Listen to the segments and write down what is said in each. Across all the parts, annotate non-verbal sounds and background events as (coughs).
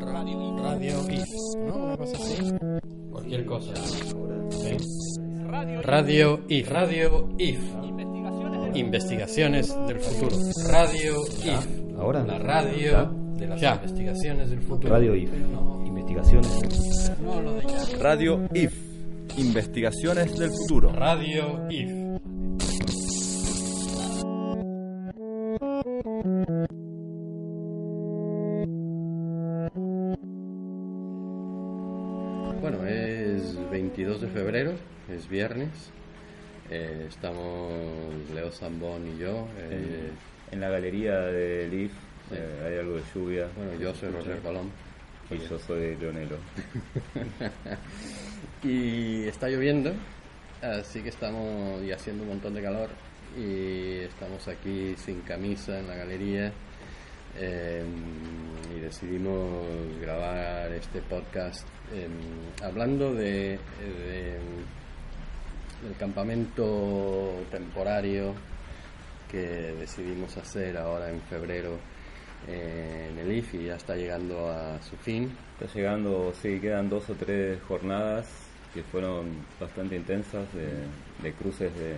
Radio, radio IF, ¿no? Una cosa así. Cualquier cosa. ¿sí? Radio IF, Radio IF. Investigaciones del futuro. Radio IF. Ahora. La radio Ya. de las Ya. investigaciones del futuro. Radio IF. Investigaciones. No, lo de ya. Radio IF. Investigaciones del futuro. Radio IF. Es viernes. Eh, estamos Leo Zambón y yo. eh, En la galería de Leaf eh, hay algo de lluvia. bueno, yo soy Roger Colón. Y yo soy Leonelo. (laughs) Y está lloviendo, así que estamos y haciendo un montón de calor. Y estamos aquí sin camisa en la galería. eh, y decidimos grabar este podcast em, hablando de, de- del campamento temporario que decidimos hacer ahora en febrero eh, en el IF y ya está llegando a su fin. Está llegando, sí, quedan dos o tres jornadas que fueron bastante intensas de, de cruces de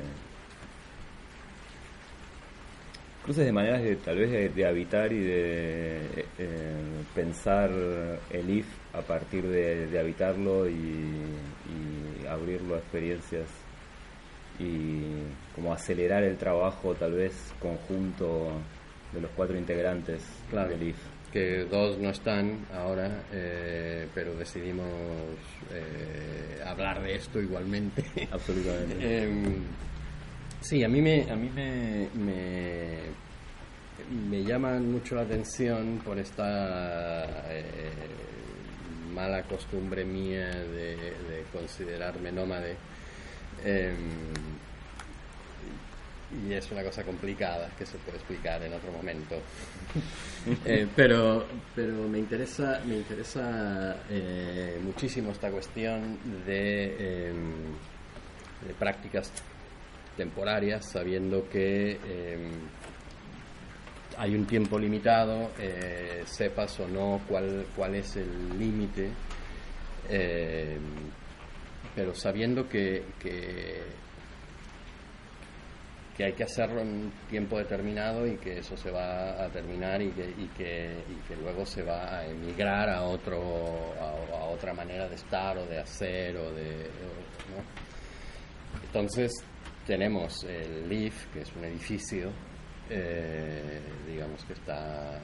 cruces de maneras de tal vez de, de habitar y de eh, pensar el IF a partir de, de habitarlo y, y abrirlo a experiencias y como acelerar el trabajo tal vez conjunto de los cuatro integrantes Claro. del IF. que dos no están ahora, eh, pero decidimos eh, hablar de esto igualmente. (laughs) Absolutamente. Em, sí, a mí me, a mí me, me, me llaman mucho la atención por esta eh, mala costumbre mía de, de considerarme nómade. Em, y es una cosa complicada que se puede explicar en otro momento. (laughs) Eh, pero, pero me interesa, me interesa eh, muchísimo esta cuestión de, em, de prácticas temporarias, sabiendo que em, hay un tiempo limitado, eh, sepas o no cuál, cuál es el límite, pero sabiendo que, que hay que hacerlo en un tiempo determinado y que eso se va a terminar y que, y que, y que luego se va a emigrar a otro a, otra manera de estar o de hacer o de entonces tenemos el LIF que es un edificio eh, digamos que está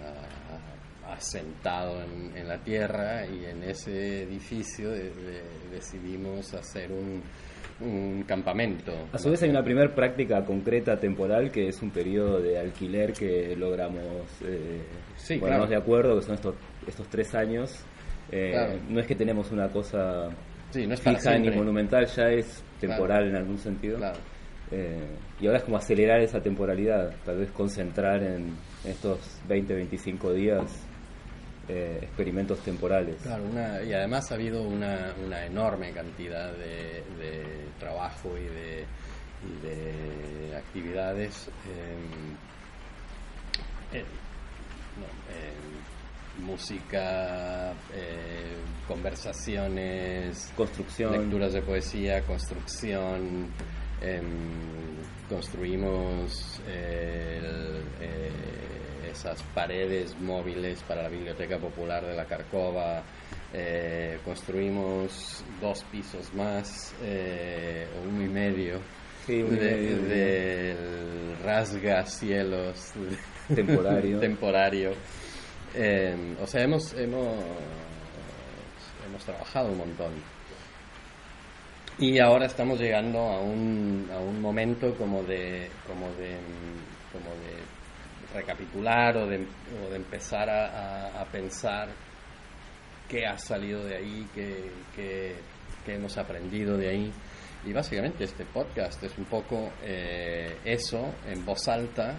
asentado en, en la tierra y en ese edificio de- de- decidimos hacer un, un campamento A su vez hay una primera práctica concreta temporal que es un periodo de alquiler que logramos eh, Sí, ponernos claro. de acuerdo, que son estos, estos tres años. Eh, Claro. No es que tenemos una cosa Sí, no es fija ni monumental, ya es temporal Claro. en algún sentido. Eh, y ahora es como acelerar esa temporalidad, tal vez concentrar en estos 20, 25 días eh, experimentos temporales. Claro, una- y además ha habido una, una enorme cantidad de, de trabajo y de, y de actividades. eh, eh, no, música, conversaciones, Construcción. lecturas de poesía, construcción. em, construimos el- esas paredes móviles para la Biblioteca Popular de la Carcova. eh, construimos dos pisos más, eh, uno y medio, Sí, de- del rasgacielos (laughs) Temporario. temporario. Eh, o sea, hemos, hemos, hemos trabajado un montón. Y ahora estamos llegando a un, a un momento como de, como de, como de recapitular o de, o de empezar a, a- a pensar qué ha salido de ahí, qué, qué- qué hemos aprendido de ahí. Y básicamente este podcast es un poco eh, eso en voz alta,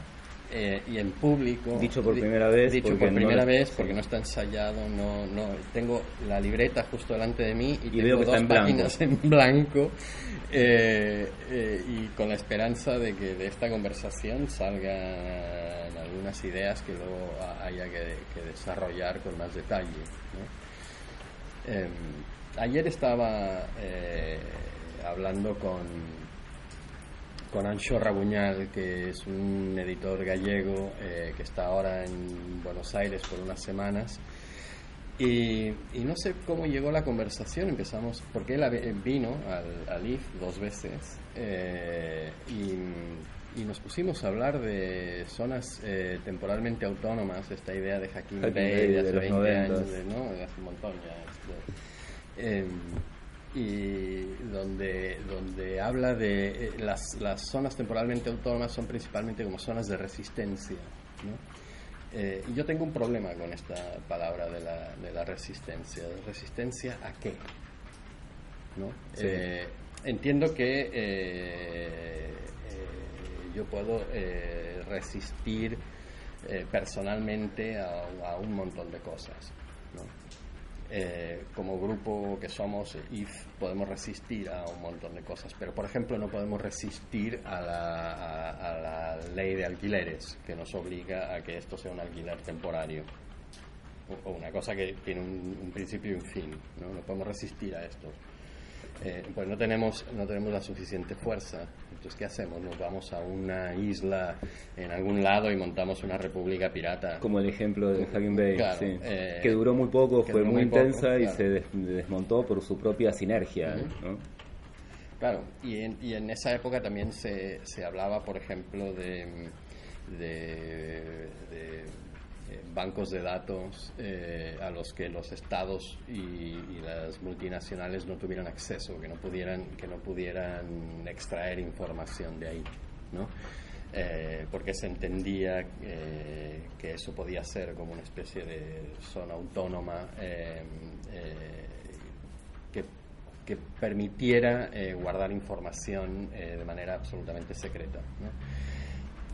eh, y en público. Dicho por primera vez. Dicho porque por no primera vez porque no está ensayado, no, no. Tengo la libreta justo delante de mí y, Y tengo veo que dos está en blanco. páginas en blanco eh, eh, y con la esperanza de que de esta conversación salgan algunas ideas que luego ha- haya que, desarrollar con más detalle. Eh, ayer estaba eh, hablando con, con Ancho Rabuñal, que es un editor gallego que está ahora en Buenos Aires por unas semanas. Y, y no sé cómo llegó la conversación, empezamos, porque él vino al, al IF dos veces eh, y, y nos pusimos a hablar de zonas eh, temporalmente autónomas, esta idea de Hakim Bey Bey de de hace los 20 noventas. años, de- ¿no? De hace un montón ya. este, eh, y donde, donde habla de eh, las, las zonas temporalmente autónomas son principalmente como zonas de resistencia. ¿no? Eh, y yo tengo un problema con esta palabra de la, de la resistencia. ¿Resistencia a qué? ¿No? Sí. Eh, entiendo que eh, yo puedo resistir personalmente a, a un montón de cosas. Eh, como grupo que somos IF podemos resistir a un montón de cosas, pero por ejemplo no podemos resistir a la, ley de alquileres que nos obliga a que esto sea un alquiler temporario o, o una cosa que tiene un, un principio y un fin, ¿no? no podemos resistir a esto. Eh, pues no tenemos, no tenemos la suficiente fuerza. Entonces, ¿qué hacemos? Nos vamos a una isla en algún lado y montamos una república pirata. Como el ejemplo de Hagen Bay, Claro, sí. eh, que duró muy poco, fue muy poco, intensa y se des- desmontó por su propia sinergia. ¿no? Claro, y en, y en esa época también se, se hablaba, por ejemplo, de, de- de, eh, bancos de datos eh, a los que los estados y, las multinacionales no tuvieran acceso, que no pudieran, que no pudieran extraer información de ahí, ¿no? Eh, porque se entendía que eso podía ser como una especie de zona autónoma que, permitiera guardar información de manera absolutamente secreta.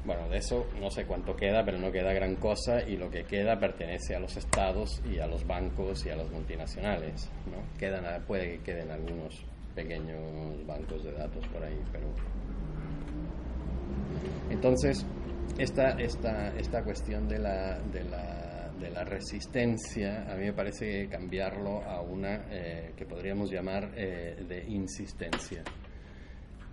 Bueno, de eso no sé cuánto queda, pero no queda gran cosa y lo que queda pertenece a los estados y a los bancos y a las multinacionales. ¿no? Quedan, puede que queden algunos pequeños bancos de datos por ahí, pero entonces, esta, esta, esta cuestión de la, de, la, resistencia, a mí me parece cambiarlo a una eh, que podríamos llamar eh, de insistencia.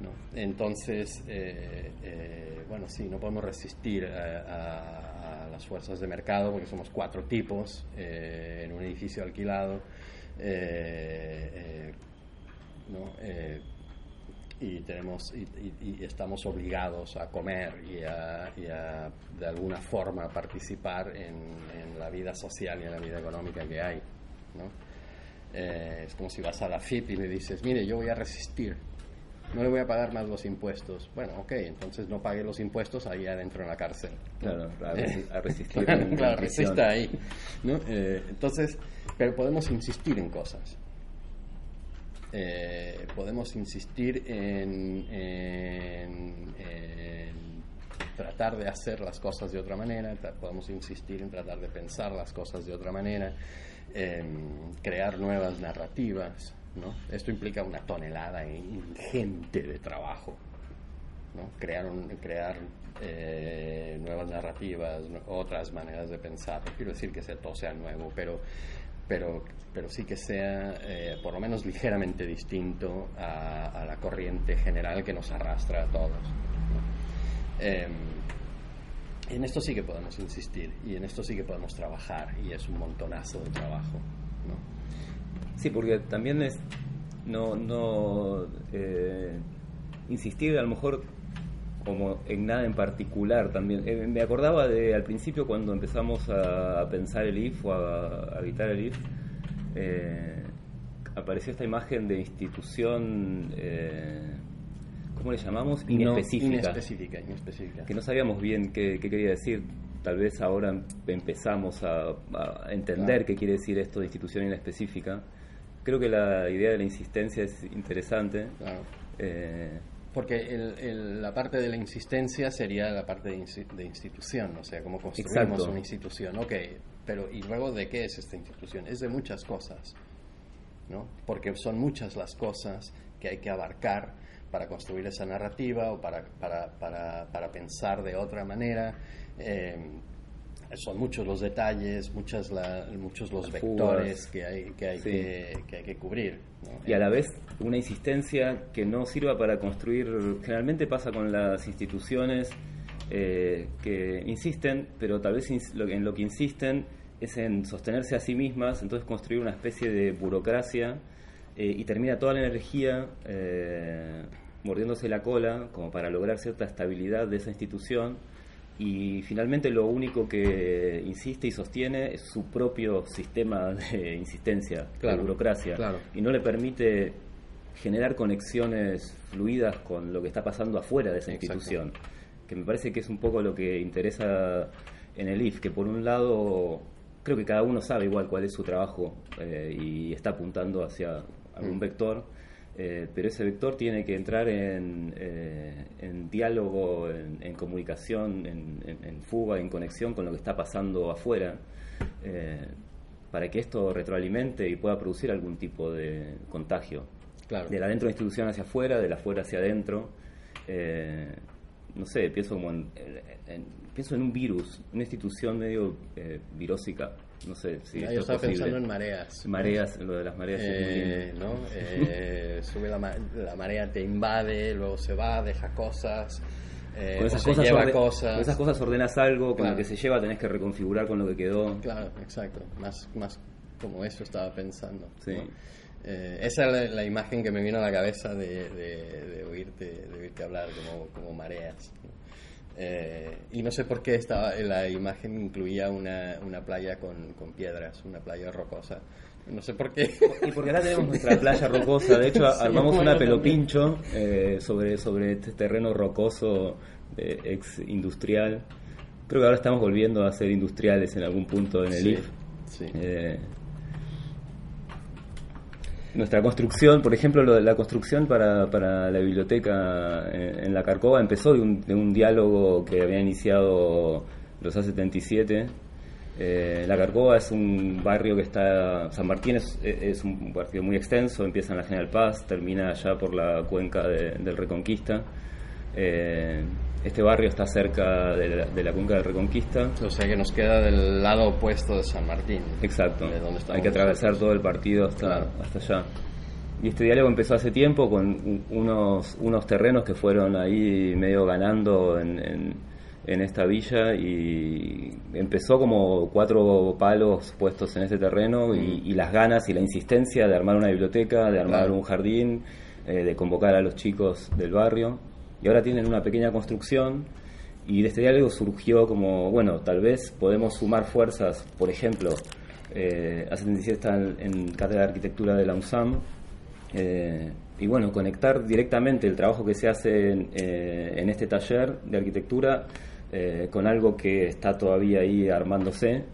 ¿No? Entonces, eh, eh, bueno, sí, no podemos resistir a, a- las fuerzas de mercado porque somos cuatro tipos eh, en un edificio alquilado. eh, eh, ¿no? Eh, y tenemos y, y- y estamos obligados a comer y a, de alguna forma participar en, la vida social y en la vida económica que hay ¿no? Es como si vas a la FIP y le dices mire yo voy a resistir no le voy a pagar más los impuestos bueno ok entonces no pague los impuestos ahí adentro en la cárcel Claro, a, resi- a resistir. (laughs) claro, en- resista ahí. ¿no? Eh, entonces, pero podemos insistir en cosas. Eh, podemos insistir en, en- en tratar de hacer las cosas de otra manera, podemos insistir en tratar de pensar las cosas de otra manera, en crear nuevas narrativas. ¿No? Esto implica una tonelada ingente de trabajo. ¿no? crear, eh, nuevas narrativas, otras maneras de pensar. No quiero decir que sea, todo sea nuevo, pero, pero, pero sí que sea eh, por lo menos ligeramente distinto a, la corriente general que nos arrastra a todos. Em, en esto sí que podemos insistir y en esto sí que podemos trabajar y es un montonazo de trabajo. Sí, porque también es no, no eh, insistir a lo mejor como en nada en particular también. Eh, me acordaba de al principio cuando empezamos a, a pensar el IF o a, a habitar el IF, eh, apareció esta imagen de institución, eh, ¿cómo le llamamos? Inespecífica. Inespecífica, inespecífica. que no sabíamos bien qué, qué quería decir. Tal vez ahora empezamos a, a entender Claro. qué quiere decir esto de institución inespecífica. Creo que la idea de la insistencia es interesante. Claro. Eh, Porque el- el- la parte de la insistencia sería la parte de, institución, o sea, cómo construimos Exacto. una institución. Ok, pero ¿y luego de qué es esta institución? Es de muchas cosas, ¿no? Porque son muchas las cosas que hay que abarcar para construir esa narrativa o para, para, para, para pensar de otra manera. Eh, son muchos los detalles, muchas la- muchos los Las vectores fugas. que hay que, hay Sí. que, que hay que cubrir. ¿no? Y a la vez una insistencia que no sirva para construir, generalmente pasa con las instituciones eh, que insisten, pero tal vez en lo que insisten es en sostenerse a sí mismas, entonces construir una especie de burocracia eh, y termina toda la energía eh, mordiéndose la cola como para lograr cierta estabilidad de esa institución y finalmente lo único que insiste y sostiene es su propio sistema de insistencia, Claro, de burocracia, claro. y no le permite generar conexiones fluidas con lo que está pasando afuera de esa institución, que me parece que es un poco lo que interesa en el IF, que por un lado creo que cada uno sabe igual cuál es su trabajo eh, y está apuntando hacia algún Mm. vector, eh, pero ese vector tiene que entrar en, eh, en diálogo, en, en comunicación, en, fuga, en conexión con lo que está pasando afuera, eh, para que esto retroalimente y pueda producir algún tipo de contagio. Claro. De la dentro de la institución hacia afuera, de la afuera hacia adentro. eh, no sé, pienso como en- pienso en un virus, una institución medio eh, virósica. No sé si Ah, esto yo es estaba posible. pensando en mareas. Mareas, lo de las mareas es muy Eh. ¿no? (laughs) Eh, sube la, ma- la marea, te invade, luego se va, deja cosas, eh, Con esas, cosas lleva cosas. con esas cosas ordenas algo, con Claro. lo que se lleva tenés que reconfigurar con lo que quedó. Claro, exacto. Más, más como eso estaba pensando. Sí. ¿no? Eh, esa es la, la imagen que me vino a la cabeza de, de- de oírte, de oírte hablar como, como mareas. ¿no? Eh, y no sé por qué estaba, la imagen incluía una, una playa con, con piedras, una playa rocosa. No sé por qué. Y porque acá tenemos nuestra playa rocosa, de hecho (laughs) Sí, armamos bueno, una pelopincho eh, sobre, sobre este terreno rocoso eh, ex industrial. Creo que ahora estamos volviendo a ser industriales en algún punto en el Sí, IF. sí. Eh, nuestra construcción, por ejemplo, la construcción para, para la biblioteca en, en la Carcova empezó de un, de un diálogo que había iniciado los A77. Eh, la Carcova es un barrio que está. San Martín es, es un barrio muy extenso, empieza en la General Paz, termina allá por la cuenca de- del Reconquista. Eh, este barrio está cerca de la, de la cuenca del Reconquista. O sea que nos queda del lado opuesto de San Martín. Exacto. De donde Hay que atravesar nosotros. todo el partido hasta, Claro. hasta allá. Y este diálogo empezó hace tiempo con unos, unos terrenos que fueron ahí medio ganando en, en- en esta villa y empezó como cuatro palos puestos en este terreno y, y las ganas y la insistencia de armar una biblioteca, de armar Claro. un jardín, eh, de convocar a los chicos del barrio. Y ahora tienen una pequeña construcción y de este diálogo surgió como, bueno, tal vez podemos sumar fuerzas, por ejemplo, eh, A77 está en, en Cátedra de Arquitectura de la UNSAM, eh, y bueno, conectar directamente el trabajo que se hace en, eh, en este taller de arquitectura eh, con algo que está todavía ahí armándose.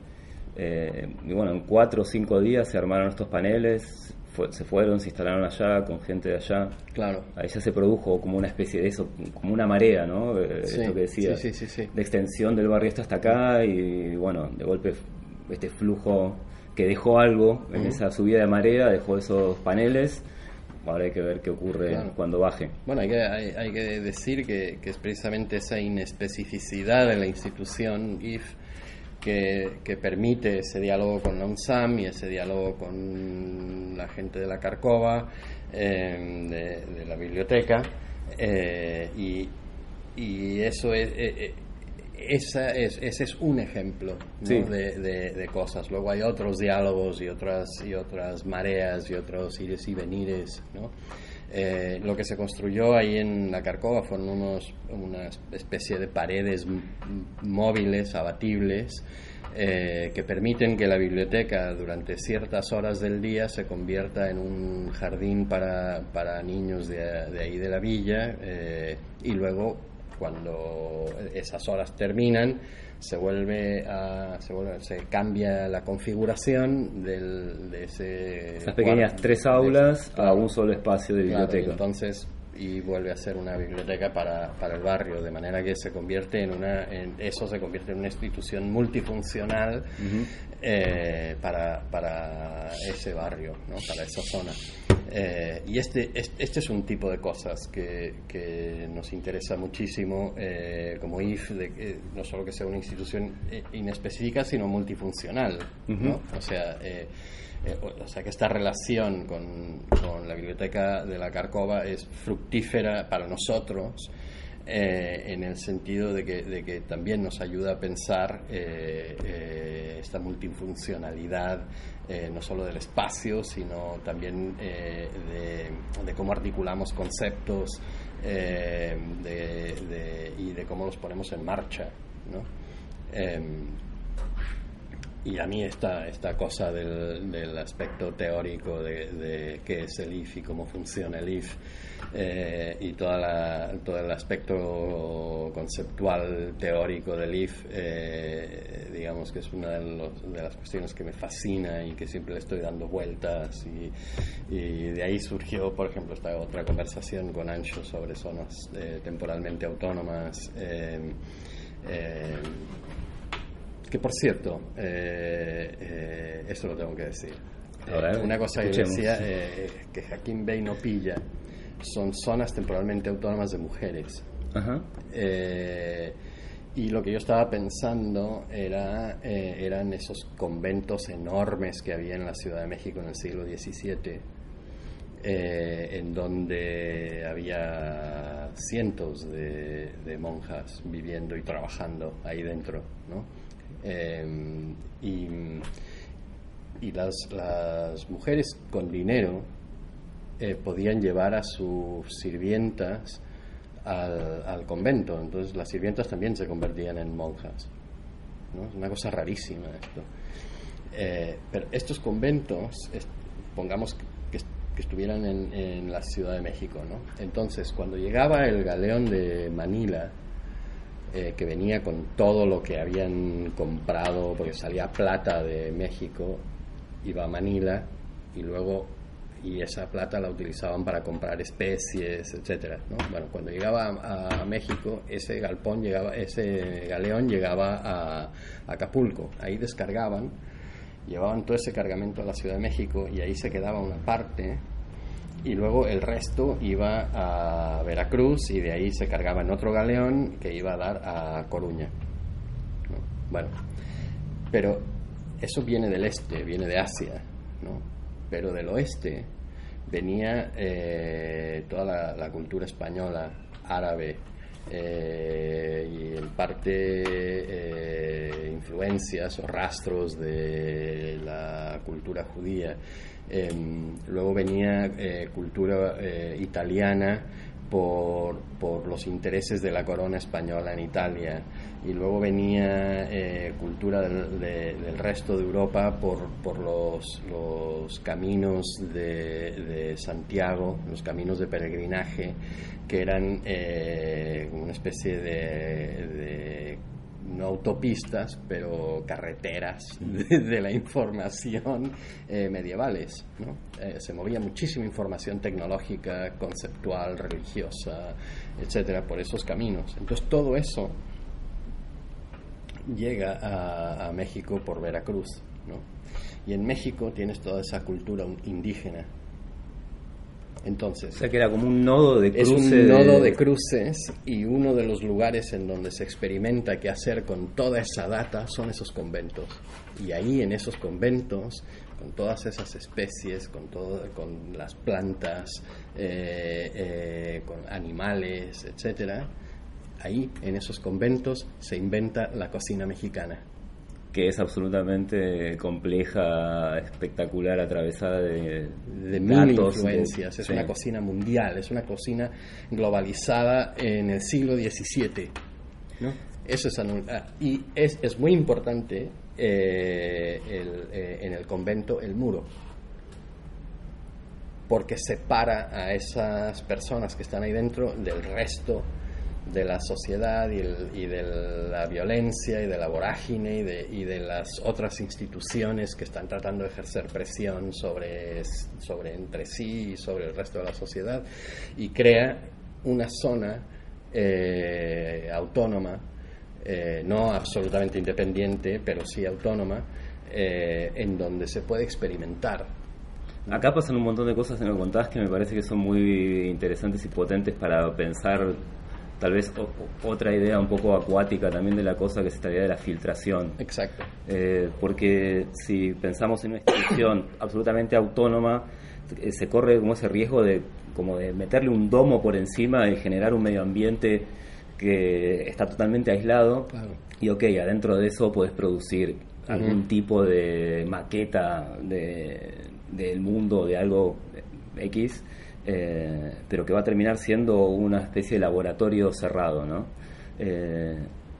Y bueno, en cuatro o cinco días se armaron estos paneles, fue- se fueron, se instalaron allá con gente de allá. Claro. Ahí ya se produjo como una especie de eso, como una marea, ¿no? Eh, Sí, Esto que decía, sí, sí, de extensión del barrio hasta acá y bueno, de golpe este flujo que dejó algo en esa subida de marea, dejó esos paneles. Ahora hay que ver qué ocurre Claro. cuando baje. Bueno, hay que, hay, hay que decir que, que es precisamente esa inespecificidad de la institución IF que, que permite ese diálogo con la UNSAM y ese diálogo con la gente de la Carcova, eh, de, de la biblioteca, eh, y, y eso es... eh, eh, esa es, ese es un ejemplo ¿no? Sí. de, de- de cosas. Luego hay otros diálogos y otras, y otras mareas y otros ires y venires. ¿no? Eh, lo que se construyó ahí en la Carcova fueron unos, una especie de paredes móviles, abatibles, eh, que permiten que la biblioteca durante ciertas horas del día se convierta en un jardín para, para niños de, de ahí de la villa eh, y luego cuando esas horas terminan se vuelve a se, vuelve- se cambia la configuración del, de ese Esas pequeñas cuarto- tres aulas a claro. un solo espacio de Claro, biblioteca. entonces y vuelve a ser una biblioteca para, para el barrio, de manera que se convierte en una, en, eso se convierte en una institución multifuncional eh, para, para ese barrio, ¿no? para esa zona. Eh, y este, este es un tipo de cosas que, que nos interesa muchísimo eh, como IF, de, no solo que sea una institución inespecífica, sino multifuncional. ¿no? O sea, eh, o sea que esta relación con, con, la biblioteca de la Carcova es fructífera para nosotros eh, en el sentido de que, de que, también nos ayuda a pensar eh, esta multifuncionalidad no solo del espacio sino también de, de, cómo articulamos conceptos de, y de cómo los ponemos en marcha ¿no? Em, y a mí esta, esta cosa del, aspecto teórico de, qué es el IF y cómo funciona el IF eh, y toda la, todo el aspecto conceptual teórico del IF, eh, digamos que es una de, los, de, las cuestiones que me fascina y que siempre le estoy dando vueltas y, y de ahí surgió, por ejemplo, esta otra conversación con Ancho sobre zonas eh, temporalmente autónomas. Eh, eh, que por cierto, eh, esto lo tengo que decir. Eh, una cosa que decía, eh, que Jaquín Bey no pilla, son zonas temporalmente autónomas de mujeres. Ajá. y lo que yo estaba pensando era, eran esos conventos enormes que había en la Ciudad de México en el siglo XVII, en donde había cientos de, de monjas viviendo y trabajando ahí dentro, ¿no? Eh, y, y las, las, mujeres con dinero eh, podían llevar a sus sirvientas al, convento, entonces las sirvientas también se convertían en monjas. ¿no? Es una cosa rarísima esto. Eh, pero estos conventos, pongamos que, estuvieran en, la Ciudad de México. Entonces, cuando llegaba el galeón de Manila, eh, que venía con todo lo que habían comprado, porque salía plata de México, iba a Manila y luego y esa plata la utilizaban para comprar especies, etcétera. ¿no? Bueno, cuando llegaba a, a, México, ese galpón llegaba, ese galeón llegaba a, Acapulco, ahí descargaban, llevaban todo ese cargamento a la Ciudad de México y ahí se quedaba una parte y luego el resto iba a Veracruz y de ahí se cargaba en otro galeón que iba a dar a Coruña. ¿no? Bueno, pero eso viene del este, viene de Asia, ¿no? Pero del oeste venía eh, toda la, cultura española, árabe, eh, y en parte eh, influencias o rastros de la cultura judía. Eh, luego venía cultura italiana por, por, los intereses de la corona española en Italia. Y luego venía eh, cultura del, de, del, resto de Europa por, por los, los, caminos de, de, Santiago, los caminos de peregrinaje, que eran eh, una especie de, de no autopistas, pero carreteras de, de la información eh, medievales. ¿no? Eh, se movía muchísima información tecnológica, conceptual, religiosa, etcétera, por esos caminos. Entonces, todo eso llega a, a México por Veracruz. ¿no? Y en México tienes toda esa cultura indígena entonces, o sea que era como un nodo de cruces. Es un nodo de cruces y uno de los lugares en donde se experimenta qué hacer con toda esa data son esos conventos. Y ahí en esos conventos, con todas esas especies, con, todo, con las plantas, eh, eh, con animales, etcétera, ahí en esos conventos se inventa la cocina mexicana que es absolutamente compleja, espectacular, atravesada de, de mil influencias. De, es sí. una cocina mundial, es una cocina globalizada en el siglo XVII. ¿no? Eso es y es, es muy importante eh, el, eh, en el convento el muro porque separa a esas personas que están ahí dentro del resto de la sociedad y, de la violencia y de la vorágine y de, y de las otras instituciones que están tratando de ejercer presión sobre, sobre entre sí y sobre el resto de la sociedad y crea una zona eh, autónoma, eh, no absolutamente independiente, pero sí autónoma, eh, en donde se puede experimentar. Acá pasan un montón de cosas en lo que que me parece que son muy interesantes y potentes para pensar tal vez o- otra idea un poco acuática también de la cosa que es esta idea de la filtración. Exacto. Eh, porque si pensamos en una institución (coughs) absolutamente autónoma, eh, se corre como ese riesgo de como de meterle un domo por encima y generar un medio ambiente que está totalmente aislado Claro. y ok, adentro de eso puedes producir algún tipo de maqueta de, del mundo, de algo X, eh, pero que va a terminar siendo una especie de laboratorio cerrado, ¿no? Eh,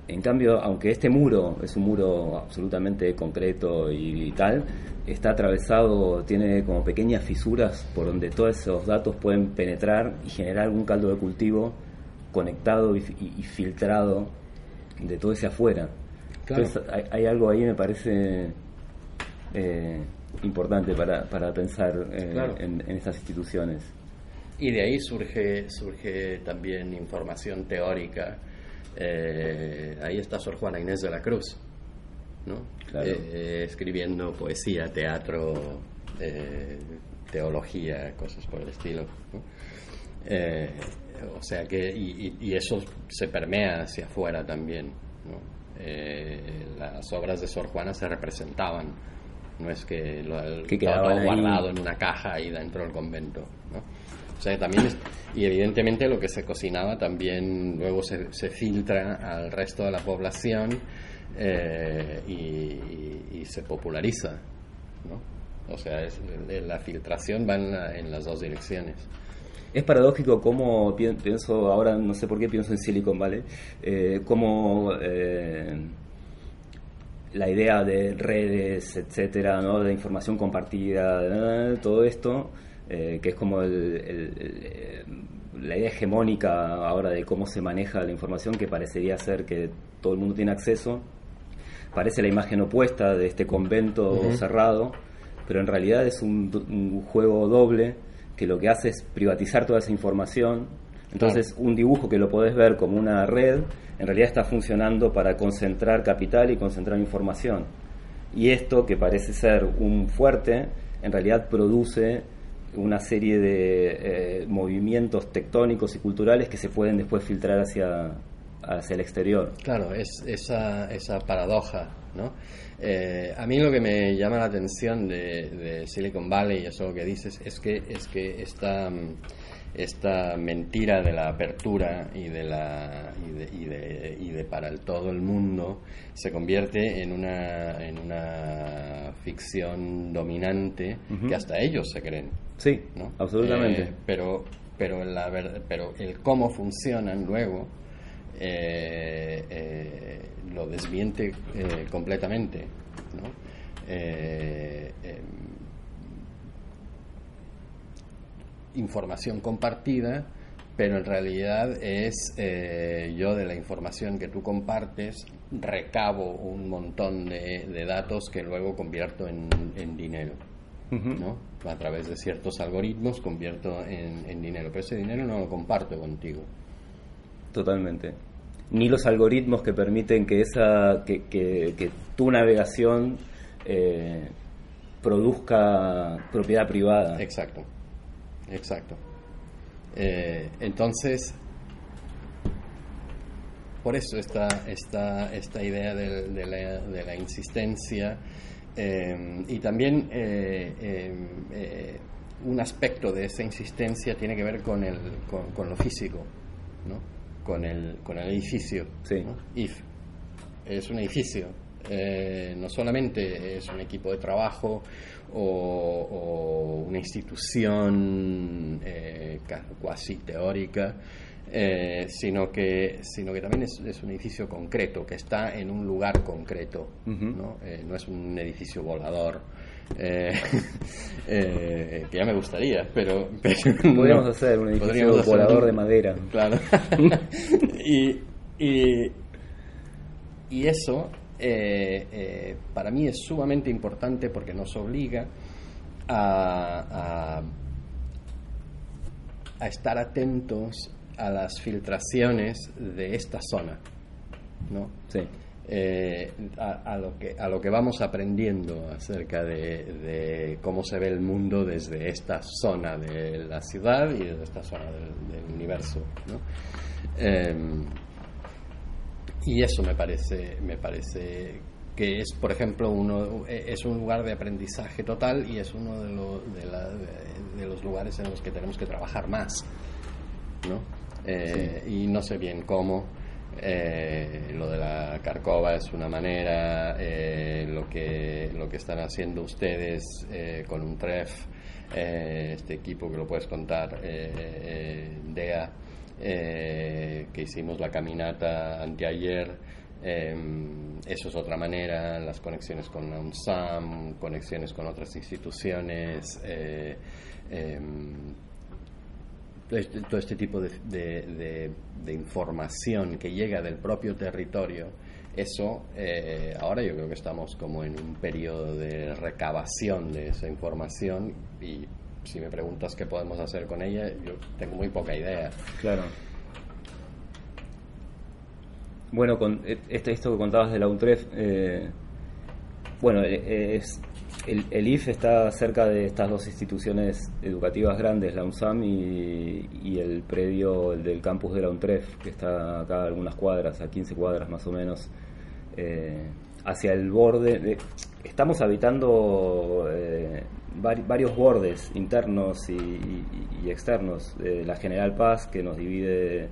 en cambio, aunque este muro es un muro absolutamente concreto y, tal, está atravesado, tiene como pequeñas fisuras por donde todos esos datos pueden penetrar y generar algún caldo de cultivo conectado y, y- y filtrado de todo ese afuera. Claro. Entonces hay, hay algo ahí me parece eh, importante para, para pensar eh, Claro. en, en estas instituciones. Y de ahí surge, surge también información teórica. Eh, ahí está Sor Juana Inés de la Cruz, ¿no? Claro. Eh, escribiendo poesía, teatro, eh, teología, cosas por el estilo. ¿no? O sea que, y, y- y eso se permea hacia afuera también. ¿no? Las obras de Sor Juana se representaban, no es que lo Que ahí. guardado en una caja ahí dentro del convento. ¿no? O sea, también es- y evidentemente lo que se cocinaba también luego se, se filtra al resto de la población eh, y, y- y se populariza. ¿no? O sea, es- la filtración va en, la- en las dos direcciones. Es paradójico cómo pi- pienso, ahora no sé por qué pienso en Silicon Valley, eh, cómo eh, la idea de redes, etcétera, ¿no? de información compartida, de- todo esto, eh, que es como el- el- el, la idea hegemónica ahora de cómo se maneja la información, que parecería ser que todo el mundo tiene acceso, parece la imagen opuesta de este convento cerrado, pero en realidad es un, un juego doble que lo que hace es privatizar toda esa información. Entonces, un dibujo que lo podés ver como una red, en realidad está funcionando para concentrar capital y concentrar información. Y esto, que parece ser un fuerte, en realidad produce una serie de eh, movimientos tectónicos y culturales que se pueden después filtrar hacia, hacia el exterior. Claro, es esa, esa paradoja, ¿no? Eh, a mí lo que me llama la atención de, Silicon Valley y eso que dices es que es que esta, mm, esta mentira de la apertura y de la y de, y de, y de para el todo el mundo se convierte en una en una ficción dominante que hasta ellos se creen. Sí, ¿no? absolutamente. Eh, pero, pero, la pero el cómo funcionan luego eh, eh, lo desmiente eh, completamente. ¿no? Eh, em, información compartida, pero en realidad es eh, yo de la información que tú compartes recabo un montón de, de datos que luego convierto en, en dinero. ¿no? A través de ciertos algoritmos convierto en, en dinero, pero ese dinero no lo comparto contigo. Totalmente. Ni los algoritmos que permiten que esa que, que- que tu navegación eh, produzca propiedad privada. Exacto, exacto. Eh, entonces, por eso esta, esta, esta idea del- de, la, de la insistencia eh, y también eh, un aspecto de esa insistencia tiene que ver con, el, con, con lo físico, ¿no? con, el, con el edificio. Sí. ¿no? IF es un edificio, no solamente es un equipo de trabajo o, o una institución eh, ca- cuasi teórica, eh, sino, que, sino que también es, es un edificio concreto, que está en un lugar concreto. ¿no? Eh, no es un edificio volador. eh, (laughs) que ya me gustaría, pero, (laughs) pero Podríamos no. hacer un edificio hacer volador un- de madera. Claro. (laughs) y, y, y eso eh, eh, para mí es sumamente importante porque nos obliga a, a, a estar atentos a las filtraciones de esta zona, ¿no? Sí. Eh, a, a lo que, a lo que vamos aprendiendo acerca de, de cómo se ve el mundo desde esta zona de la ciudad y desde esta zona del, del universo. ¿no? Eh, y eso me parece, me parece que es, por ejemplo, uno, es un lugar de aprendizaje total y es uno de, lo- de la- de- de los lugares en los que tenemos que trabajar más. ¿no? Eh, Y no sé bien cómo. Eh, lo de la Carcova es una manera, eh, lo, que, lo que están haciendo ustedes eh, con un TREF, este equipo que lo puedes contar, DEA, eh, que hicimos la caminata anteayer, eh, eso es otra manera, las conexiones con UNSAM, conexiones con otras instituciones. eh, em, este, todo este tipo de- de información que llega del propio territorio, eso eh, ahora yo creo que estamos como en un periodo de recabación de esa información y si me preguntas qué podemos hacer con ella, yo tengo muy poca idea. Claro. Bueno, con eh, este, esto que contabas de la UNTREF, eh, bueno, eh, es, el, IF está cerca de estas dos instituciones educativas grandes, la UNSAM y, el predio el del campus de la UNTREF, que está acá a algunas cuadras, a 15 cuadras más o menos, eh, hacia el borde. de- estamos habitando eh, vari- varios bordes internos y, externos. Eh, la General Paz, que nos divide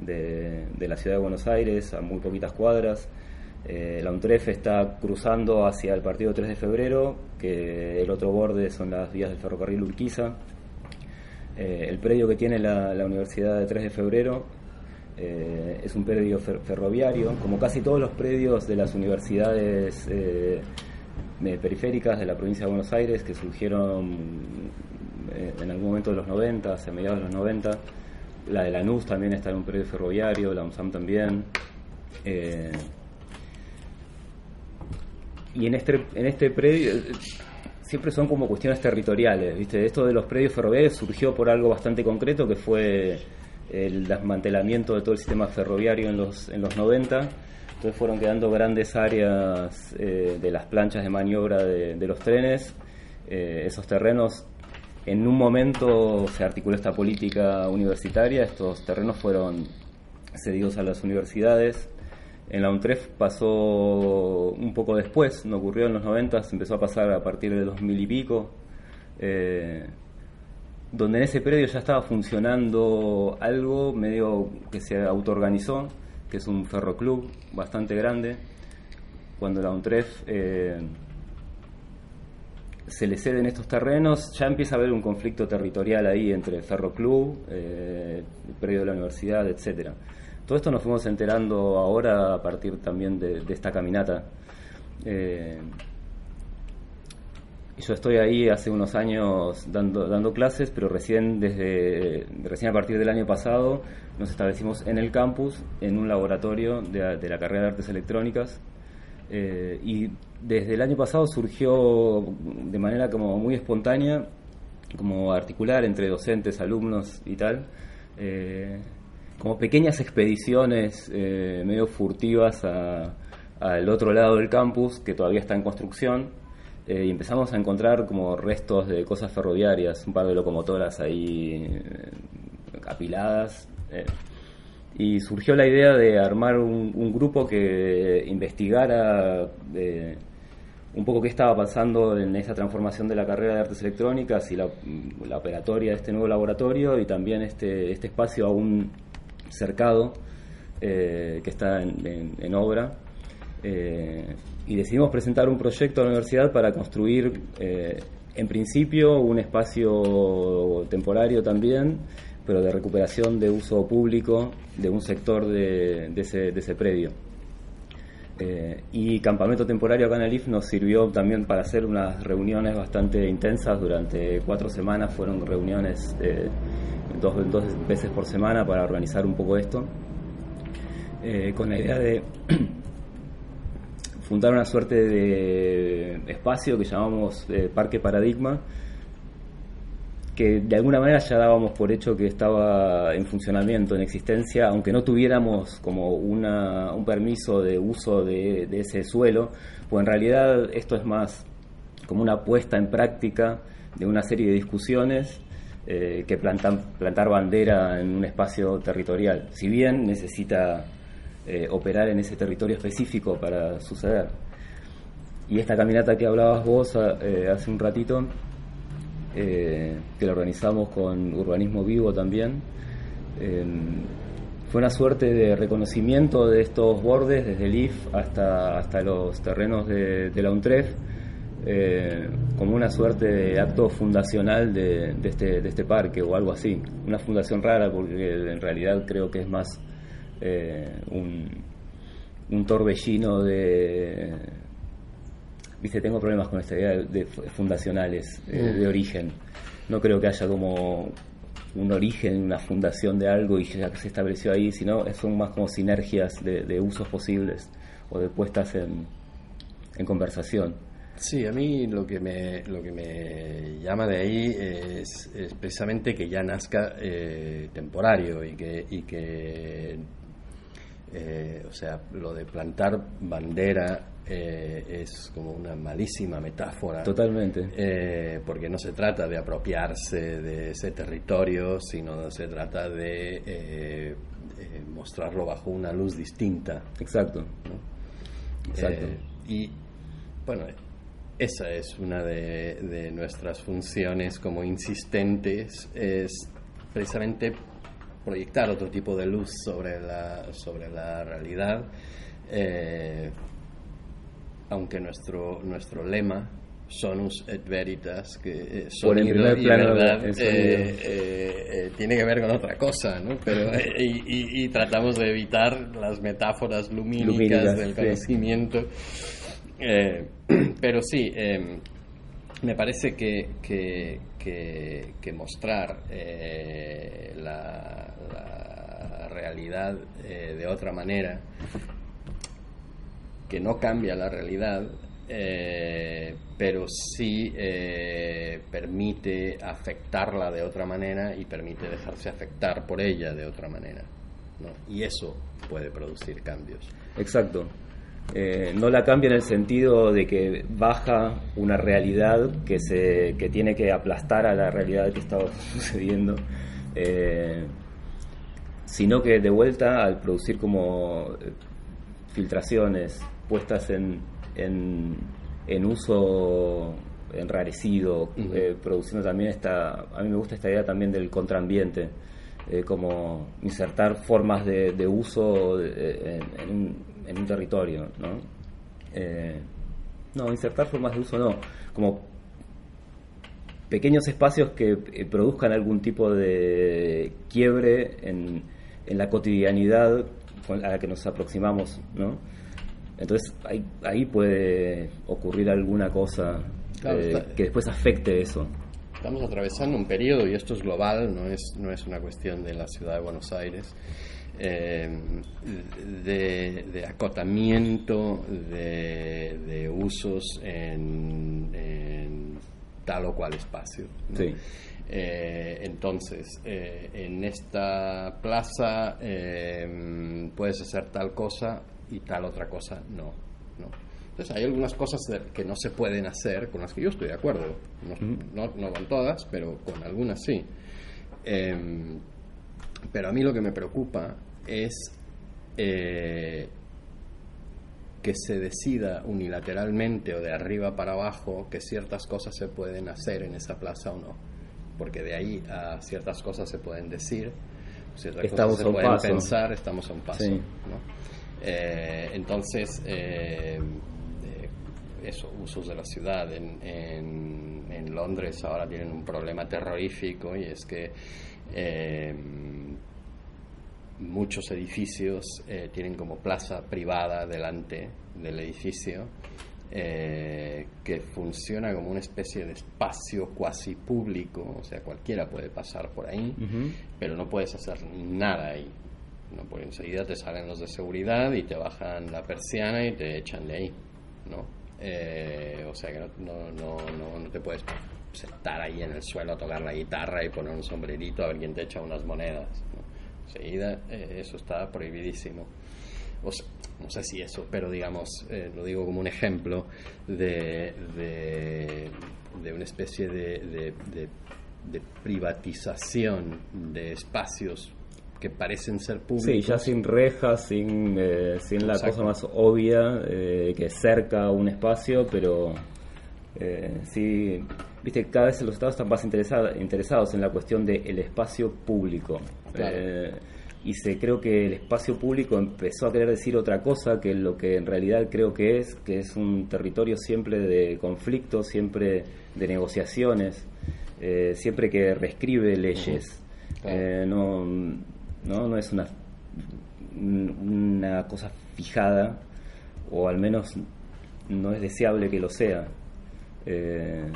de, la ciudad de Buenos Aires a muy poquitas cuadras. Eh, la UNTREF está cruzando hacia el partido 3 de febrero, que el otro borde son las vías del ferrocarril Urquiza. Eh, el predio que tiene la, Universidad de 3 de febrero eh, es un predio fer- ferroviario, como casi todos los predios de las universidades periféricas de la provincia de Buenos Aires que surgieron eh, en algún momento de los 90, hacia mediados de los 90. La de Lanús también está en un predio ferroviario, la UNSAM también. Eh, y en este, en este predio eh, siempre son como cuestiones territoriales, ¿viste? Esto de los predios ferroviarios surgió por algo bastante concreto que fue el desmantelamiento de todo el sistema ferroviario en los, en los 90. Entonces fueron quedando grandes áreas eh, de las planchas de maniobra de, los trenes. Eh, esos terrenos, en un momento se articuló esta política universitaria, estos terrenos fueron cedidos a las universidades. En la UNTREF pasó un poco después, no ocurrió en los 90, se empezó a pasar a partir de 2000 y pico, eh, donde en ese predio ya estaba funcionando algo medio que se autoorganizó, que es un ferroclub bastante grande. Cuando la UNTREF eh, se le ceden estos terrenos, ya empieza a haber un conflicto territorial ahí entre ferroclub, eh, el predio de la universidad, etcétera. Todo esto nos fuimos enterando ahora a partir también de, esta caminata. Eh, yo estoy ahí hace unos años dando, dando clases, pero recién desde recién a partir del año pasado nos establecimos en el campus, en un laboratorio de, la carrera de artes electrónicas. Eh, y desde el año pasado surgió de manera como muy espontánea, como articular entre docentes, alumnos y tal, eh, como pequeñas expediciones eh, medio furtivas al otro lado del campus, que todavía está en construcción, eh, y empezamos a encontrar como restos de cosas ferroviarias, un par de locomotoras ahí eh, apiladas. eh, y surgió la idea de armar un, grupo que investigara eh, un poco qué estaba pasando en esa transformación de la carrera de artes electrónicas y la, la operatoria de este nuevo laboratorio y también este, este espacio aún cercado que está en obra. Eh, y decidimos presentar un proyecto a la universidad para construir, eh, en principio, un espacio temporario también, pero de recuperación de uso público de un sector de, de ese, de ese predio. Eh, y campamento temporario acá en el IF nos sirvió también para hacer unas reuniones bastante intensas durante cuatro semanas. Fueron reuniones eh, dos, dos veces por semana para organizar un poco esto. eh, con la idea de fundar una suerte de espacio que llamamos eh, Parque Paradigma, que de alguna manera ya dábamos por hecho que estaba en funcionamiento, en existencia, aunque no tuviéramos como una, un permiso de uso de, ese suelo, pues en realidad esto es más como una puesta en práctica de una serie de discusiones eh, que plantan, plantar bandera en un espacio territorial, si bien necesita eh, operar en ese territorio específico para suceder. Y esta caminata que hablabas vos eh, hace un ratito, que la organizamos con Urbanismo Vivo también, fue una suerte de reconocimiento de estos bordes, desde el IF hasta, hasta los terrenos de, de la UNTREF, eh, como una suerte de acto fundacional de, este, de este parque o algo así. Una fundación rara porque en realidad creo que es más eh, un, un torbellino de... Viste, tengo problemas con esta idea de, fundacionales, eh, de mm. origen. No creo que haya como un origen, una fundación de algo y ya que se estableció ahí, sino son más como sinergias de, usos posibles o de puestas en, en conversación. Sí, a mí lo que me, lo que me llama de ahí es, precisamente que ya nazca eh, temporario y que, y que eh, o sea, lo de plantar bandera eh, es como una malísima metáfora. Totalmente. porque no se trata de apropiarse de ese territorio, sino se trata de mostrarlo bajo una luz distinta. Exacto. Exacto. y bueno, esa es una de, nuestras funciones como insistentes, es precisamente proyectar otro tipo de luz sobre la, sobre la realidad, eh, aunque nuestro, nuestro lema, sonus et veritas, que eh, sonido y verdad, eh, tiene que ver con otra cosa, ¿no? Pero, y, tratamos de evitar las metáforas lumínicas, del conocimiento. Eh, (clears throat) pero sí, me parece que, que, mostrar eh, la, realidad eh, de otra manera, que no cambia la realidad, pero sí permite afectarla de otra manera y permite dejarse afectar por ella de otra manera. Y eso puede producir cambios. Exacto. Eh, no la cambia en el sentido de que baja una realidad que, se, que tiene que aplastar a la realidad que estaba (laughs) sucediendo, eh, sino que de vuelta al producir como eh, filtraciones puestas en, en, uso enrarecido, produciendo también esta, a mí me gusta esta idea también del contraambiente, como insertar formas de, de uso en, en un en un territorio, ¿no? Eh, no, insertar formas de uso no, como pequeños espacios que eh, produzcan algún tipo de quiebre en, en, la cotidianidad a la que nos aproximamos, ¿no? Entonces ahí, ahí puede ocurrir alguna cosa eh, que después afecte eso. Estamos atravesando un periodo, y esto es global, no es, no es una cuestión de la ciudad de Buenos Aires, eh, de, acotamiento de, usos en, tal o cual espacio. Eh, entonces, eh, en esta plaza puedes hacer tal cosa y tal otra cosa no. ¿no? Entonces hay algunas cosas que no se pueden hacer, con las que yo estoy de acuerdo. No, no, con todas, pero con algunas sí. Em, pero a mí lo que me preocupa es eh, que se decida unilateralmente o de arriba para abajo que ciertas cosas se pueden hacer en esa plaza o no. Porque de ahí a ciertas cosas se pueden decir, ciertas estamos cosas se pueden pensar, estamos a un paso. Eh, entonces, eh, eso, usos de la ciudad. En, en, en, Londres ahora tienen un problema terrorífico y es que muchos edificios eh, tienen como plaza privada delante del edificio eh, que funciona como una especie de espacio cuasi público, o sea, cualquiera puede pasar por ahí, pero no puedes hacer nada ahí. ¿no? Porque enseguida te salen los de seguridad y te bajan la persiana y te echan de ahí, ¿no? Eh, o sea que no, no, no, no, te puedes sentar ahí en el suelo a tocar la guitarra y poner un sombrerito a ver quién te echa unas monedas. ¿No? Enseguida eh, eso está prohibidísimo. O no sé si eso, pero digamos, eh, lo digo como un ejemplo de, de, de una especie de, de, de privatización de espacios que parecen ser públicos. Sí, ya sin rejas, sin, eh, sin la cosa más obvia eh, que cerca un espacio, pero eh, sí, viste, cada vez los estados están más interesados, interesados en la cuestión del espacio público. y se creo que el espacio público empezó a querer decir otra cosa que lo que en realidad creo que es, que es un territorio siempre de conflicto, siempre de negociaciones, siempre que reescribe leyes. no, ¿no? No es una, una cosa fijada, o al menos no es deseable que lo sea. Eh,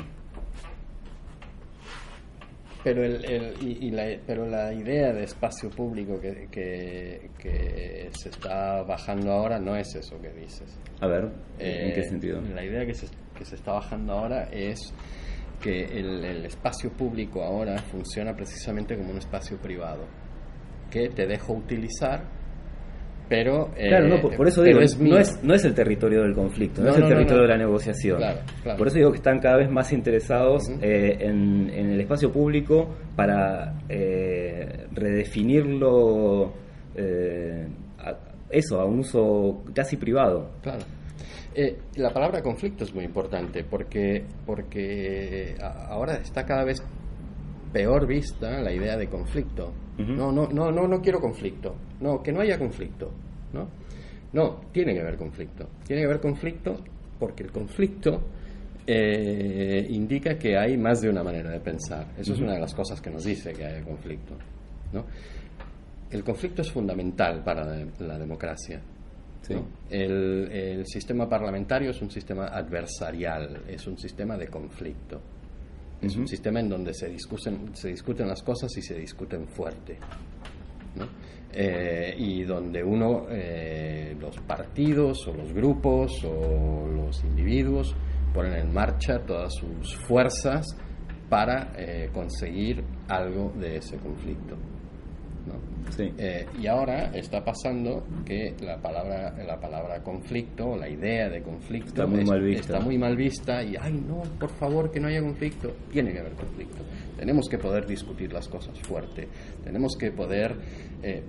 pero, el, y, la, pero la idea de espacio público que, que, se está bajando ahora no es eso que dices. A ver, ¿en qué eh, sentido? La idea que se, que se está bajando ahora es que el, el espacio público ahora funciona precisamente como un espacio privado que te dejo utilizar, pero... claro, no, por, eso digo, es no, es, no es el territorio del conflicto, no, es el territorio de la negociación. Por eso digo que están cada vez más interesados eh, en, el espacio público para eh, redefinirlo, eh, eso, a un uso casi privado. Claro. la palabra conflicto es muy importante porque, porque ahora está cada vez peor vista la idea de conflicto. No, no, no, no, no quiero conflicto. No, que no haya conflicto. ¿no? No, tiene que haber conflicto. Tiene que haber conflicto porque el conflicto eh, indica que hay más de una manera de pensar. Eso es una de las cosas que nos dice que hay conflicto. ¿no? El conflicto es fundamental para la democracia. El, el sistema parlamentario es un sistema adversarial, es un sistema de conflicto. Es un sistema en donde se discuten, se discuten las cosas y se discuten fuerte. Eh, y donde uno, eh, los partidos o los grupos o los individuos ponen en marcha todas sus fuerzas para eh, conseguir algo de ese conflicto. Eh, y ahora está pasando que la palabra, la palabra conflicto, la idea de conflicto está muy, mal vista. está muy mal vista y, ay, no, por favor, que no haya conflicto. Tiene que haber conflicto. Tenemos que poder discutir las cosas fuerte. Tenemos que poder... Eh,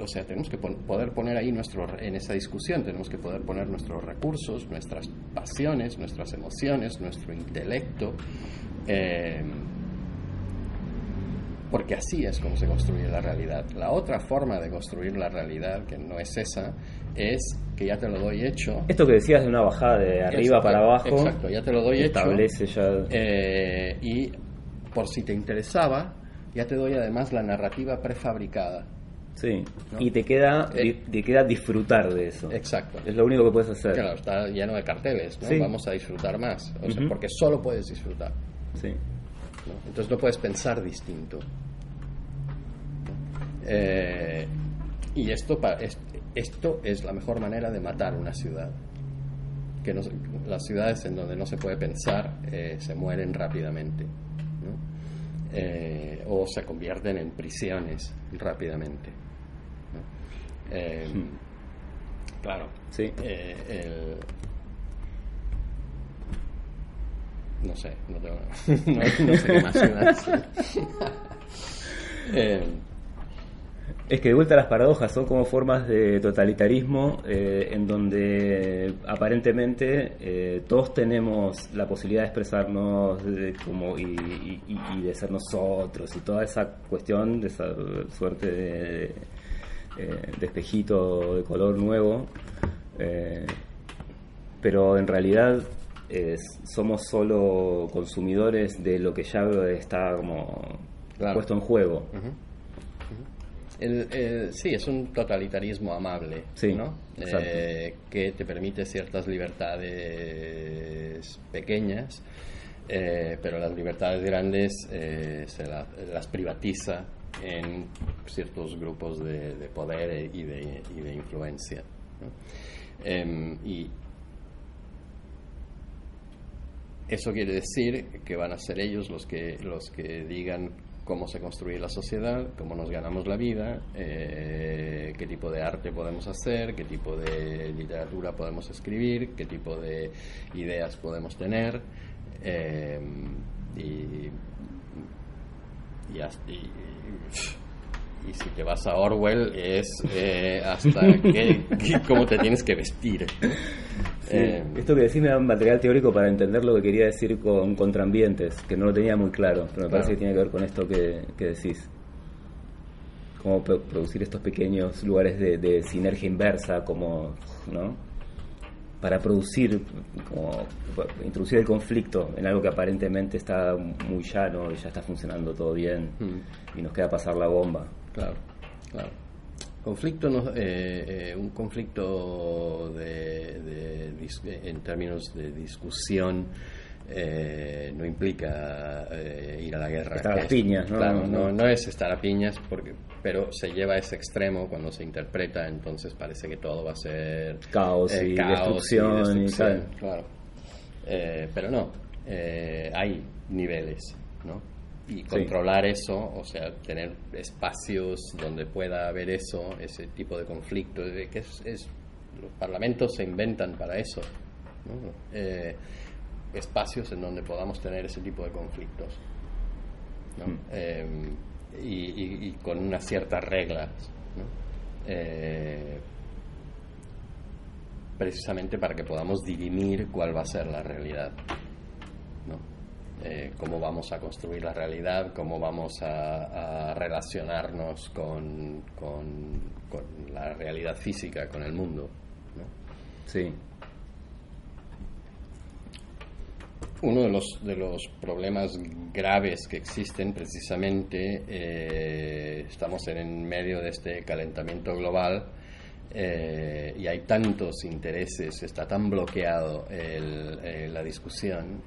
o sea, tenemos que poder poner ahí nuestro, en esa discusión, tenemos que poder poner nuestros recursos, nuestras pasiones, nuestras emociones, nuestro intelecto, eh, porque así es como se construye la realidad. La otra forma de construir la realidad, que no es esa, es que ya te lo doy hecho. Esto que decías de una bajada de arriba para abajo. Exacto, ya te lo doy establece hecho. Ya... Eh, y por si te interesaba, ya te doy además la narrativa prefabricada. Sí, y te queda, eh, te queda disfrutar de eso. Exacto. Es lo único que puedes hacer. Claro, está lleno de carteles, ¿no? Vamos a disfrutar más, o sea, porque solo puedes disfrutar. Sí. Entonces no puedes pensar distinto. Eh, y esto, esto es la mejor manera de matar una ciudad. Que las ciudades en donde no se puede pensar eh, se mueren rápidamente. Eh, o se convierten en prisiones rápidamente. Hmm. Claro. Sí. El, no sé, no tengo (laughs) no, sé qué más (laughs) eh, es que de vuelta a las paradojas son como formas de totalitarismo eh, en donde aparentemente eh, todos tenemos la posibilidad de expresarnos como y, de ser nosotros y toda esa cuestión de esa suerte de, de espejito de color nuevo pero en realidad somos solo consumidores de lo que ya está como puesto en juego. El, sí, es un totalitarismo amable, ¿no? Eh, que te permite ciertas libertades pequeñas, eh, pero las libertades grandes eh, se las privatiza en ciertos grupos de, poder y de, y de influencia. Em, y eso quiere decir que van a ser ellos los que, los que digan cómo se construye la sociedad, cómo nos ganamos la vida, eh, qué tipo de arte podemos hacer, qué tipo de literatura podemos escribir, qué tipo de ideas podemos tener. Eh, y, y, si te vas a Orwell es eh, hasta cómo te tienes que vestir. Eh, esto que decís me da un material teórico para entender lo que quería decir con contraambientes, que no lo tenía muy claro, pero me parece que tiene que ver con esto que, decís. Cómo producir estos pequeños lugares de, sinergia inversa, como, ¿no? Para producir, como, introducir el conflicto en algo que aparentemente está muy llano y ya está funcionando todo bien mm. y nos queda pasar la bomba. Claro, claro. Conflicto, eh, eh, un conflicto de, en términos de discusión eh, no implica ir a la guerra. Estar a piñas, ¿no? Claro, no, es estar a piñas, porque, pero se lleva a ese extremo cuando se interpreta, entonces parece que todo va a ser caos, y, destrucción Claro. pero no, hay niveles, ¿no? Y controlar eso, o sea, tener espacios donde pueda haber eso, ese tipo de conflicto, que es, los parlamentos se inventan para eso, eh, espacios en donde podamos tener ese tipo de conflictos, hmm. eh, y, con unas ciertas reglas, eh, precisamente para que podamos dirimir cuál va a ser la realidad. Eh, cómo vamos a construir la realidad, cómo vamos a, relacionarnos con, la realidad física, con el mundo. Sí. Uno de los, de los problemas graves que existen precisamente, eh, estamos en medio de este calentamiento global, eh, y hay tantos intereses, está tan bloqueado la discusión,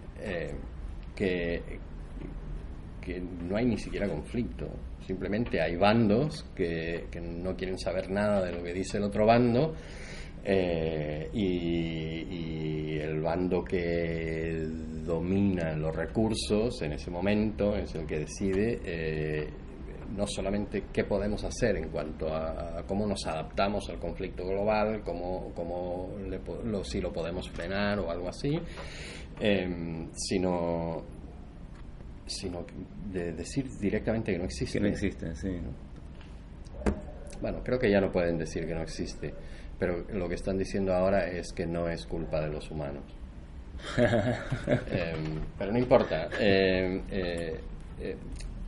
que, que no hay ni siquiera conflicto. Simplemente hay bandos que, que no quieren saber nada de lo que dice el otro bando eh, y, el bando que domina los recursos en ese momento es el que decide eh, no solamente qué podemos hacer en cuanto a, cómo nos adaptamos al conflicto global, cómo, cómo lo, si lo podemos frenar o algo así, Em, sino, sino de decir directamente que no existe. Que no existe, sí. Bueno, creo que ya no pueden decir que no existe, pero lo que están diciendo ahora es que no es culpa de los humanos. (laughs) Em, pero no importa. Em, eh, eh,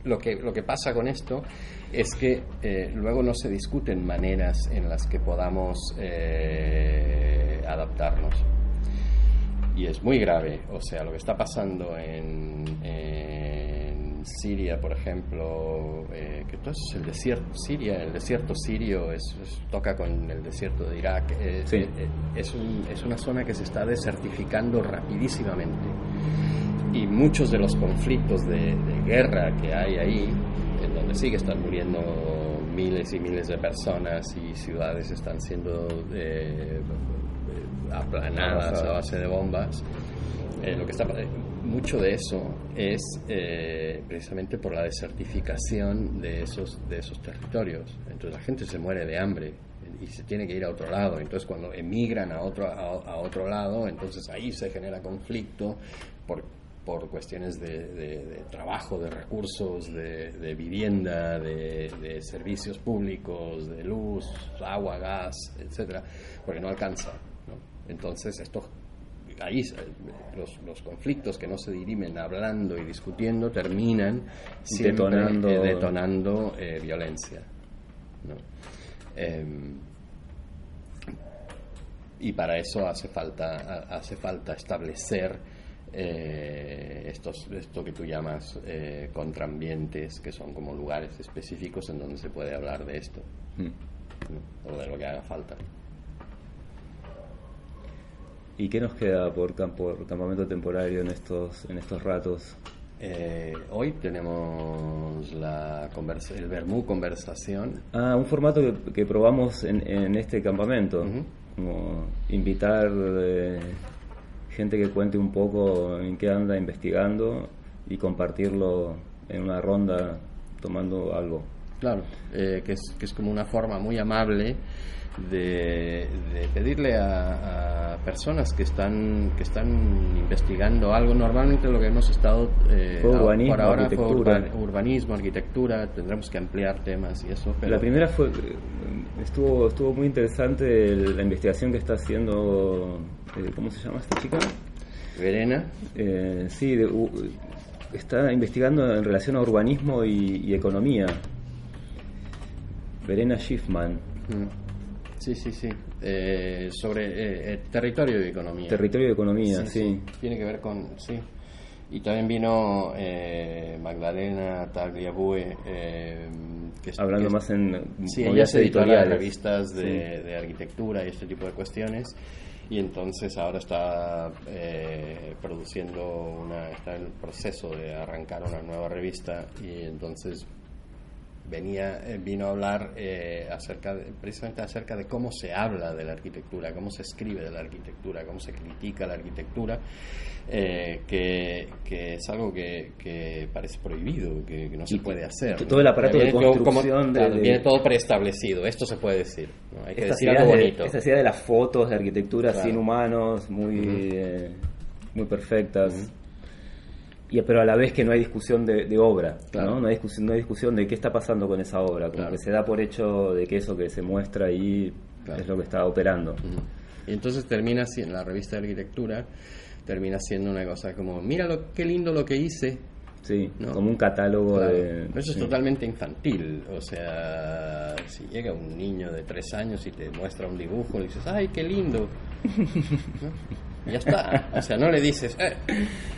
lo, que, lo que pasa con esto es que eh, luego no se discuten maneras en las que podamos adaptarnos y es muy grave. O sea, lo que está pasando en, Siria, por ejemplo, eh, que todo es el desierto, Siria, el desierto sirio es, toca con el desierto de Irak, eh, eh, es, es una zona que se está desertificando rapidísimamente. Y muchos de los conflictos de, guerra que hay ahí, en donde sigue están muriendo miles y miles de personas y ciudades están siendo aplanadas a base de bombas. Eh, lo que está mucho de eso es eh, precisamente por la desertificación de esos de esos territorios. Entonces la gente se muere de hambre y se tiene que ir a otro lado. Entonces cuando emigran a otro a, otro lado, entonces ahí se genera conflicto por por cuestiones de, trabajo, de recursos, de, vivienda, de, servicios públicos, de luz, agua, gas, etcétera, porque no alcanza. Entonces, estos, ahí los, los, conflictos que no se dirimen hablando y discutiendo terminan detonando, eh, detonando eh, violencia. Em, y para eso hace falta, hace falta establecer eh, estos, esto que tú llamas contraambientes, que son como lugares específicos en donde se puede hablar de esto, mm. o de lo que haga falta. ¿Y qué nos queda por, campo, campamento temporario en estos, en estos ratos? Eh, hoy tenemos la conversa- el Bermú Conversación. Ah, un formato que, que probamos en, en este campamento, Ujú. como invitar eh, gente que cuente un poco en qué anda investigando y compartirlo en una ronda tomando algo. Claro, eh, que, es, que es como una forma muy amable de, de pedirle a, a personas que están que están investigando algo. Normalmente lo que hemos estado eh, urbanismo, por ahora arquitectura. fue urbanismo, arquitectura. Tendremos que ampliar temas y eso. Pero La primera fue estuvo estuvo muy interesante la investigación que está haciendo eh, ¿cómo se llama esta chica? Verena, Eh, sí, de- u- está investigando en relación a urbanismo y, y economía. Verena Schiffman, mm, sí, sí, sí, eh, sobre eh, eh, territorio y economía. territorio de economía, sí. Tiene que ver con, sí. Y también vino eh, Magdalena Tagliabue, que Hablando que más en Sí, ella de revistas de, de arquitectura y este tipo de cuestiones. Y entonces ahora está produciendo una, está en el proceso de arrancar una nueva revista y entonces venía eh, vino a hablar eh, acerca de- precisamente acerca de cómo se habla de la arquitectura, cómo se escribe de la arquitectura, cómo se critica la arquitectura, eh, que, que es algo que, que parece prohibido, que, que no se Y puede hacer. todo ¿no? el aparato de Viene como- construcción de- claro, de- viene todo preestablecido, esto se puede decir, ¿no? hay que decir algo de, bonito. esta idea de las fotos de arquitectura Claro. sin humanos, muy, Ujú. eh, muy perfectas. Y, pero a la vez que no hay discusión de, de obra, Claro. ¿no? No hay, discusión, no hay discusión de qué está pasando con esa obra, como Claro. que se da por hecho de que eso que se muestra ahí Claro. es lo que está operando. Ujú. Y entonces termina en la revista de arquitectura, termina siendo una cosa como, mira lo, qué lindo lo que hice. Sí, No. como un catálogo de... Eso es sí. totalmente infantil. O sea, si llega un niño de tres años y te muestra un dibujo, dices, ¡ay, qué lindo! (laughs) ¿No? Ya está. O sea, no le dices, "Eh,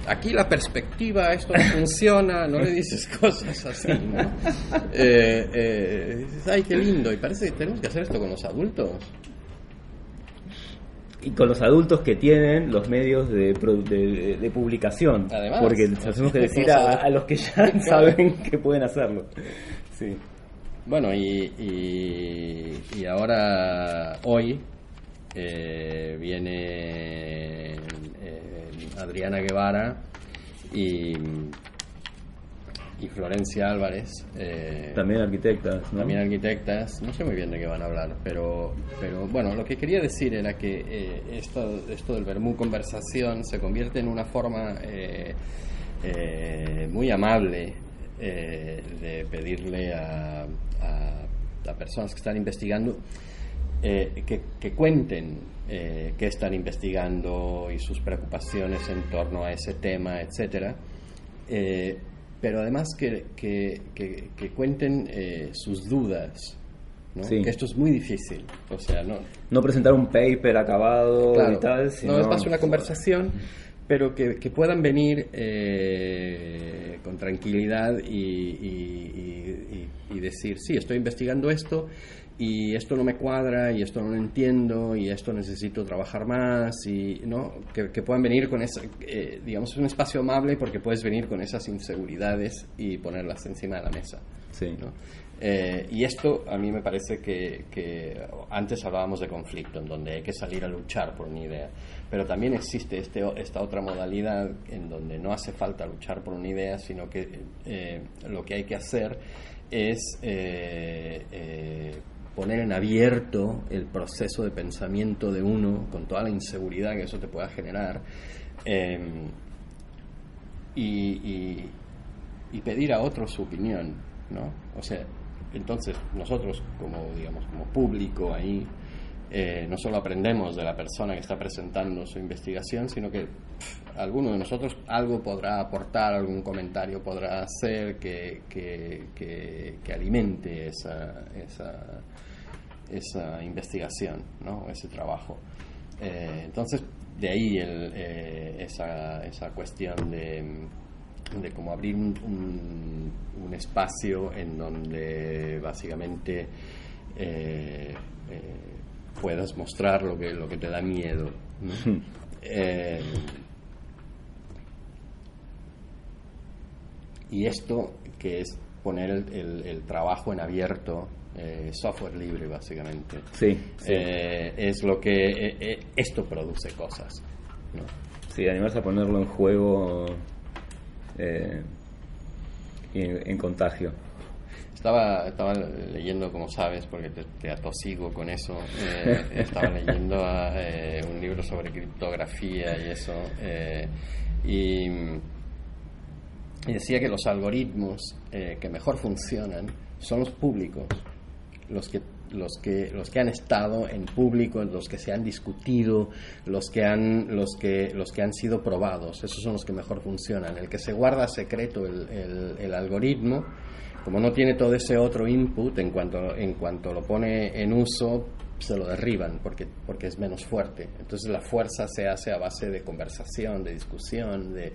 aquí la perspectiva, esto no funciona, no le dices cosas así, ¿no? Eh, eh, dices, ¡ay, qué lindo! Y parece que tenemos que hacer esto con los adultos. Y con los adultos que tienen los medios de, de, de publicación. Además. porque tenemos que decir a, los que ya (laughs) saben que pueden hacerlo. Sí. Bueno, y, y, y ahora, hoy, eh, viene eh, Adriana Guevara y, y Florencia Álvarez. eh, También arquitectas, ¿no? también arquitectas, no sé muy bien de qué van a hablar, pero, pero bueno, lo que quería decir era que eh, esto, esto del Bermú Conversación se convierte en una forma eh, eh, muy amable eh, de pedirle a, a- a personas que están investigando eh, que, que cuenten eh, qué están investigando y sus preocupaciones en torno a ese tema, etcétera. Eh, pero además que, que- que- cuenten eh, sus dudas, ¿no? Sí. que esto es muy difícil. O sea, no, No presentar un paper acabado Claro, y tal, sino... no es más una conversación, pero que, que puedan venir eh, con tranquilidad y- y- y- y decir, sí, estoy investigando esto y esto no me cuadra y esto no lo entiendo y esto necesito trabajar más y no que, que puedan venir con esa eh, digamos es un espacio amable porque puedes venir con esas inseguridades y ponerlas encima de la mesa Sí. ¿no? Eh, y esto a mí me parece que, que antes hablábamos de conflicto, en donde hay que salir a luchar por una idea, pero también existe este, esta otra modalidad en donde no hace falta luchar por una idea, sino que eh, lo que hay que hacer es eh, eh, poner en abierto el proceso de pensamiento de uno con toda la inseguridad que eso te pueda generar. eh, y, y- y pedir a otros su opinión, ¿no? O sea, entonces nosotros como, digamos, como público ahí, eh, no solo aprendemos de la persona que está presentando su investigación, sino que pff, alguno de nosotros algo podrá aportar, algún comentario podrá hacer que, que, que- que alimente esa, esa, esa investigación, ¿no? ese trabajo. Eh, entonces, de ahí el, eh, esa, esa cuestión de, de cómo abrir un, un- un espacio en donde básicamente eh, puedas mostrar lo que, lo que te da miedo. ¿no? Eh, y esto que es poner el, el- el trabajo en abierto, eh, software libre básicamente, Sí, sí. eh, es lo que eh, esto produce cosas. ¿no? Sí, animarse a ponerlo en juego y en, en contagio. Estaba, estaba leyendo, como sabes, porque te, te atosigo con eso, estaba (laughs) leyendo un libro sobre criptografía y eso, y, y decía que los algoritmos que mejor funcionan son los públicos, los que los que los que han estado en público, los que se han discutido, los que han los que los que han sido probados, esos son los que mejor funcionan. El que se guarda secreto el, el- algoritmo, como no tiene todo ese otro input, en cuanto en cuanto lo pone en uso se lo derriban porque porque es menos fuerte. Entonces la fuerza se hace a base de conversación, de discusión, de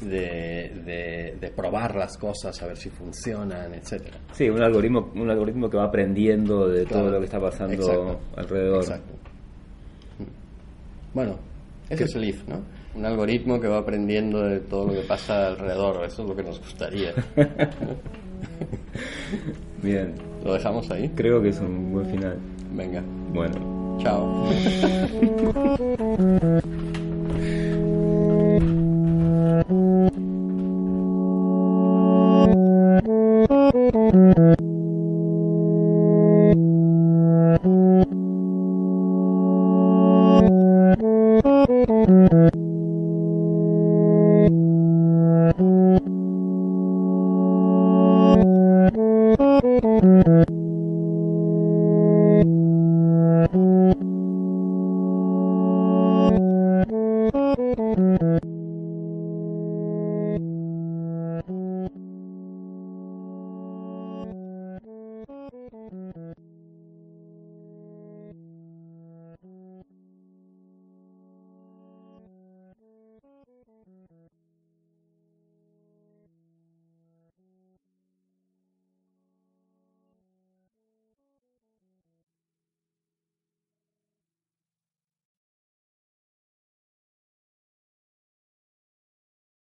de, de- de probar las cosas a ver si funcionan, etcétera. Sí, un algoritmo, un algoritmo que va aprendiendo de todo lo que está pasando Exacto. alrededor. Exacto. Bueno, ese es el if, ¿no? Un algoritmo que va aprendiendo de todo lo que pasa alrededor. Eso es lo que nos gustaría. (laughs) Bien, ¿Lo dejamos ahí? creo que es un buen final. Venga. Bueno. Chao. (laughs)